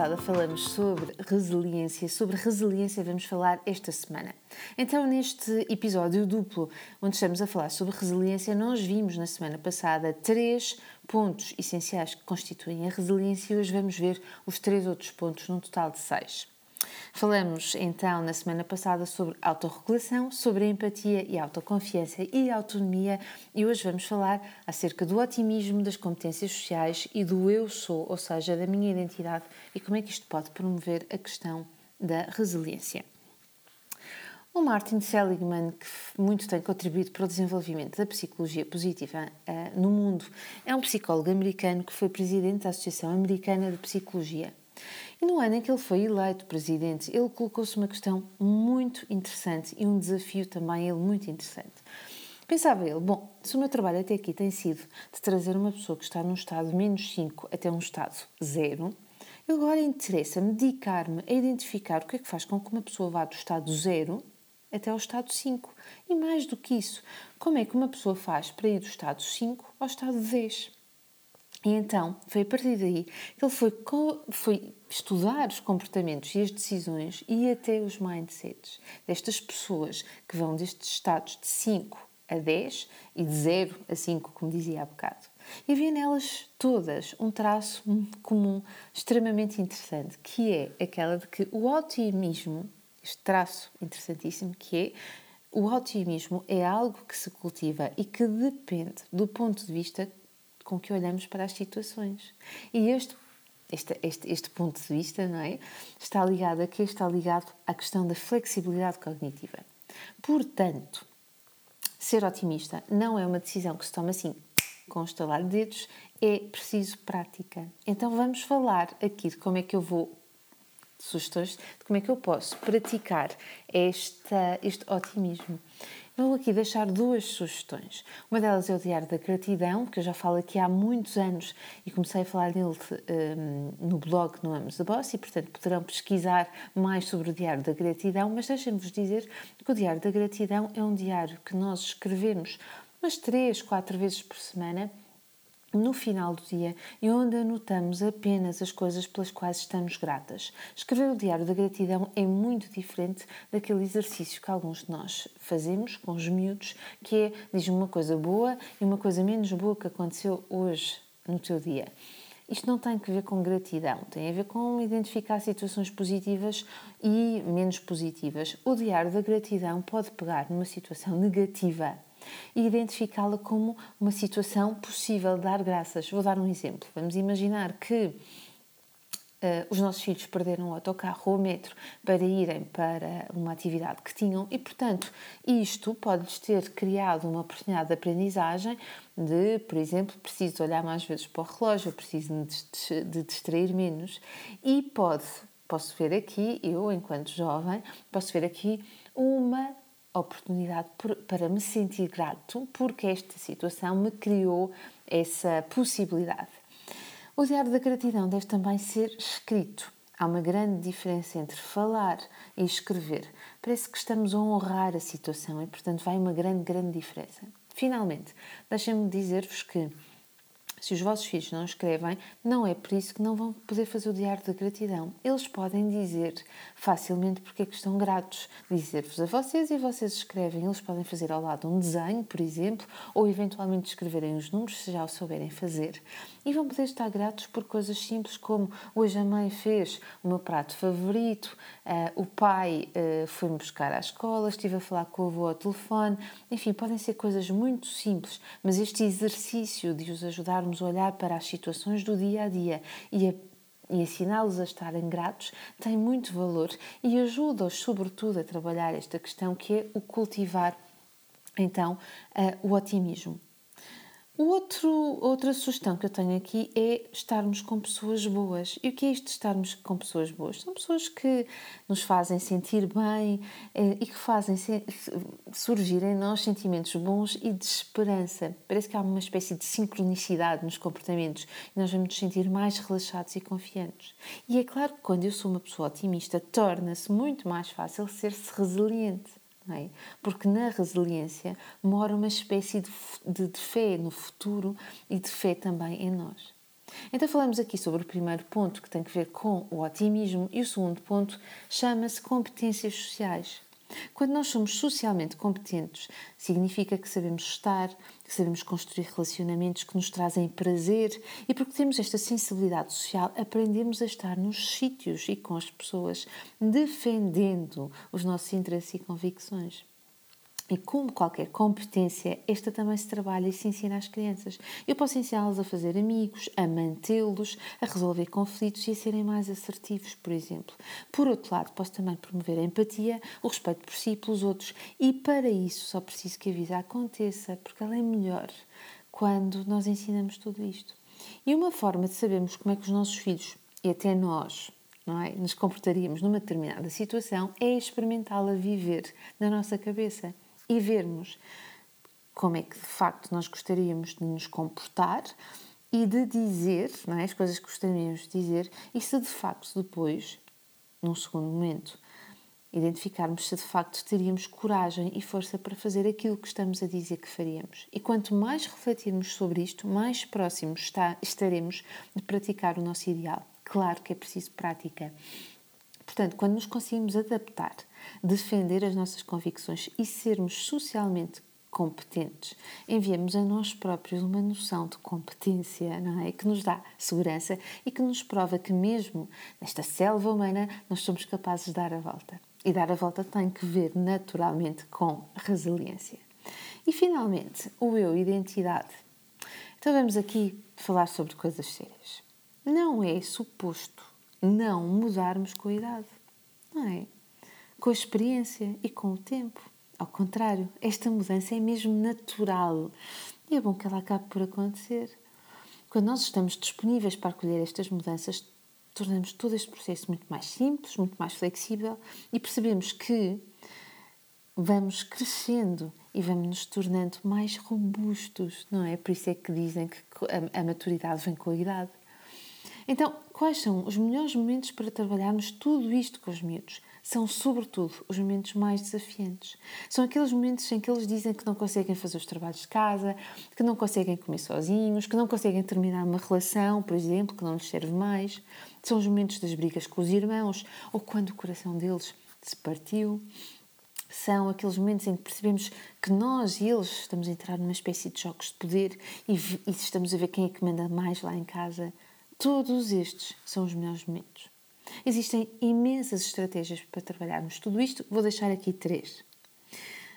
Passada falamos sobre resiliência. Sobre resiliência vamos falar esta semana. Então, neste episódio duplo, onde estamos a falar sobre resiliência, nós vimos na semana passada três pontos essenciais que constituem a resiliência e hoje vamos ver os três outros pontos, num total de seis. Falamos então na semana passada sobre autorregulação, sobre empatia e autoconfiança e autonomia e hoje vamos falar acerca do otimismo, das competências sociais e do eu sou, ou seja, da minha identidade e como é que isto pode promover a questão da resiliência. O Martin Seligman, que muito tem contribuído para o desenvolvimento da psicologia positiva uh, no mundo, é um psicólogo americano que foi presidente da Associação Americana de Psicologia. E no ano em que ele foi eleito presidente, ele colocou-se uma questão muito interessante e um desafio também ele muito interessante. Pensava ele, bom, se o meu trabalho até aqui tem sido de trazer uma pessoa que está num estado menos 5 até um estado 0, agora interessa-me dedicar-me a identificar o que é que faz com que uma pessoa vá do estado 0 até ao estado 5. E mais do que isso, como é que uma pessoa faz para ir do estado 5 ao estado 10? E então foi a partir daí que ele foi, foi estudar os comportamentos e as decisões e até os mindsets destas pessoas que vão destes estados de 5 a 10 e de 0 a 5, como dizia há bocado. E havia nelas todas um traço comum extremamente interessante, que é aquela de que o otimismo, este traço interessantíssimo que é o otimismo é algo que se cultiva e que depende do ponto de vista com que olhamos para as situações. E este, este, este, este ponto de vista não é? está ligado a que está ligado à questão da flexibilidade cognitiva. Portanto, ser otimista não é uma decisão que se toma assim com estalar de dedos, é preciso prática. Então vamos falar aqui de como é que eu vou sugestões de como é que eu posso praticar esta, este otimismo. Vou aqui deixar duas sugestões. Uma delas é o Diário da Gratidão, que eu já falo aqui há muitos anos e comecei a falar dele um, no blog no Amos da Boss e, portanto, poderão pesquisar mais sobre o Diário da Gratidão, mas deixem-vos dizer que o Diário da Gratidão é um diário que nós escrevemos umas três, quatro vezes por semana no final do dia e onde anotamos apenas as coisas pelas quais estamos gratas. Escrever o diário da gratidão é muito diferente daquele exercício que alguns de nós fazemos com os miúdos, que é diz uma coisa boa e uma coisa menos boa que aconteceu hoje no teu dia. Isto não tem que ver com gratidão, tem a ver com identificar situações positivas e menos positivas. O diário da gratidão pode pegar numa situação negativa e identificá-la como uma situação possível de dar graças. Vou dar um exemplo. Vamos imaginar que Uh, os nossos filhos perderam o autocarro ou o metro para irem para uma atividade que tinham e, portanto, isto pode-lhes ter criado uma oportunidade de aprendizagem de, por exemplo, preciso olhar mais vezes para o relógio, preciso de distrair menos e pode, posso ver aqui, eu enquanto jovem, posso ver aqui uma oportunidade para me sentir grato porque esta situação me criou essa possibilidade. O diário da gratidão deve também ser escrito. Há uma grande diferença entre falar e escrever. Parece que estamos a honrar a situação e, portanto, vai uma grande, grande diferença. Finalmente, deixem-me dizer-vos que se os vossos filhos não escrevem, não é por isso que não vão poder fazer o diário da gratidão. Eles podem dizer facilmente porque é que estão gratos, dizer-vos a vocês e vocês escrevem. Eles podem fazer ao lado um desenho, por exemplo, ou eventualmente escreverem os números, se já o souberem fazer. E vão poder estar gratos por coisas simples como hoje a mãe fez o meu prato favorito, uh, o pai uh, foi-me buscar à escola, estive a falar com o avô ao telefone. Enfim, podem ser coisas muito simples, mas este exercício de os ajudar olhar para as situações do dia a dia e a e ensiná-los a estarem gratos tem muito valor e ajuda-os, sobretudo, a trabalhar esta questão que é o cultivar, então, uh, o otimismo. Outro, outra sugestão que eu tenho aqui é estarmos com pessoas boas. E o que é isto de estarmos com pessoas boas? São pessoas que nos fazem sentir bem eh, e que fazem surgir em nós sentimentos bons e de esperança. Parece que há uma espécie de sincronicidade nos comportamentos e nós vamos nos sentir mais relaxados e confiantes. E é claro que quando eu sou uma pessoa otimista, torna-se muito mais fácil ser-se resiliente. É? Porque na resiliência mora uma espécie de, de, de fé no futuro e de fé também em nós. Então, falamos aqui sobre o primeiro ponto, que tem que ver com o otimismo, e o segundo ponto chama-se competências sociais. Quando nós somos socialmente competentes, significa que sabemos estar, que sabemos construir relacionamentos que nos trazem prazer e porque temos esta sensibilidade social, aprendemos a estar nos sítios e com as pessoas, defendendo os nossos interesses e convicções. E como qualquer competência, esta também se trabalha e se ensina às crianças. Eu posso ensiná-los a fazer amigos, a mantê-los, a resolver conflitos e a serem mais assertivos, por exemplo. Por outro lado, posso também promover a empatia, o respeito por si e pelos outros. E para isso só preciso que a vida aconteça, porque ela é melhor quando nós ensinamos tudo isto. E uma forma de sabermos como é que os nossos filhos, e até nós, é, nos comportaríamos numa determinada situação é experimentá-la viver na nossa cabeça e vermos como é que de facto nós gostaríamos de nos comportar e de dizer não é, as coisas que gostaríamos de dizer e se de facto depois, num segundo momento, identificarmos se de facto teríamos coragem e força para fazer aquilo que estamos a dizer que faríamos. E quanto mais refletirmos sobre isto, mais próximos está, estaremos de praticar o nosso ideal. Claro que é preciso prática. Portanto, quando nos conseguimos adaptar defender as nossas convicções e sermos socialmente competentes, enviamos a nós próprios uma noção de competência, não é? Que nos dá segurança e que nos prova que, mesmo nesta selva humana, nós somos capazes de dar a volta. E dar a volta tem que ver naturalmente com resiliência. E finalmente, o eu, identidade. Então vamos aqui falar sobre coisas sérias. Não é suposto não mudarmos com a idade, não é? com a experiência e com o tempo. Ao contrário, esta mudança é mesmo natural e é bom que ela acabe por acontecer. Quando nós estamos disponíveis para acolher estas mudanças, tornamos todo este processo muito mais simples, muito mais flexível e percebemos que vamos crescendo e vamos nos tornando mais robustos, não é? Por isso é que dizem que a, maturidade vem com a idade. Então, quais são os melhores momentos para trabalharmos tudo isto com os miúdos? são, sobretudo, os momentos mais desafiantes. São aqueles momentos em que eles dizem que não conseguem fazer os trabalhos de casa, que não conseguem comer sozinhos, que não conseguem terminar uma relação, por exemplo, que não lhes serve mais. São os momentos das brigas com os irmãos ou quando o coração deles se partiu. São aqueles momentos em que percebemos que nós e eles estamos a entrar numa espécie de jogos de poder e, e estamos a ver quem é que manda mais lá em casa. Todos estes são os melhores momentos. Existem imensas estratégias para trabalharmos tudo isto, vou deixar aqui três.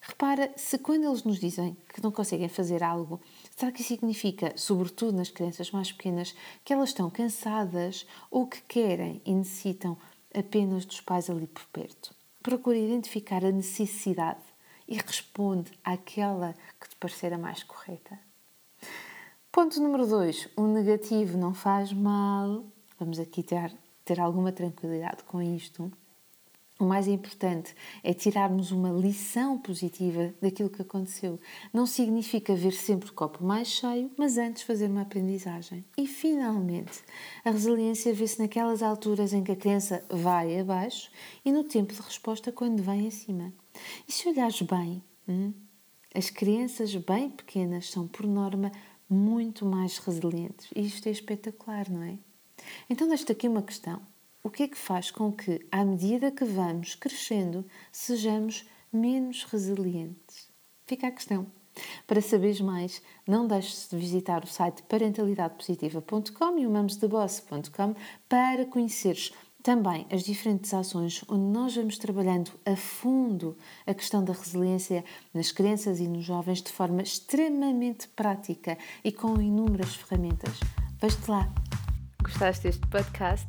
Repara se quando eles nos dizem que não conseguem fazer algo, será que significa, sobretudo nas crianças mais pequenas, que elas estão cansadas ou que querem e necessitam apenas dos pais ali por perto? Procure identificar a necessidade e responde àquela que te parecer a mais correta. Ponto número 2. O negativo não faz mal. Vamos aqui ter ter alguma tranquilidade com isto. O mais importante é tirarmos uma lição positiva daquilo que aconteceu. Não significa ver sempre o copo mais cheio, mas antes fazer uma aprendizagem. E finalmente, a resiliência vê-se naquelas alturas em que a criança vai abaixo e no tempo de resposta quando vem acima. E se olhares bem, hum, as crianças bem pequenas são, por norma, muito mais resilientes. E isto é espetacular, não é? Então, deixo aqui uma questão. O que é que faz com que, à medida que vamos crescendo, sejamos menos resilientes? Fica a questão. Para saberes mais, não deixes de visitar o site parentalidadepositiva.com e o mamosdeboss.com para conheceres também as diferentes ações onde nós vamos trabalhando a fundo a questão da resiliência nas crianças e nos jovens de forma extremamente prática e com inúmeras ferramentas. Vejo-te lá! Gostaste deste podcast?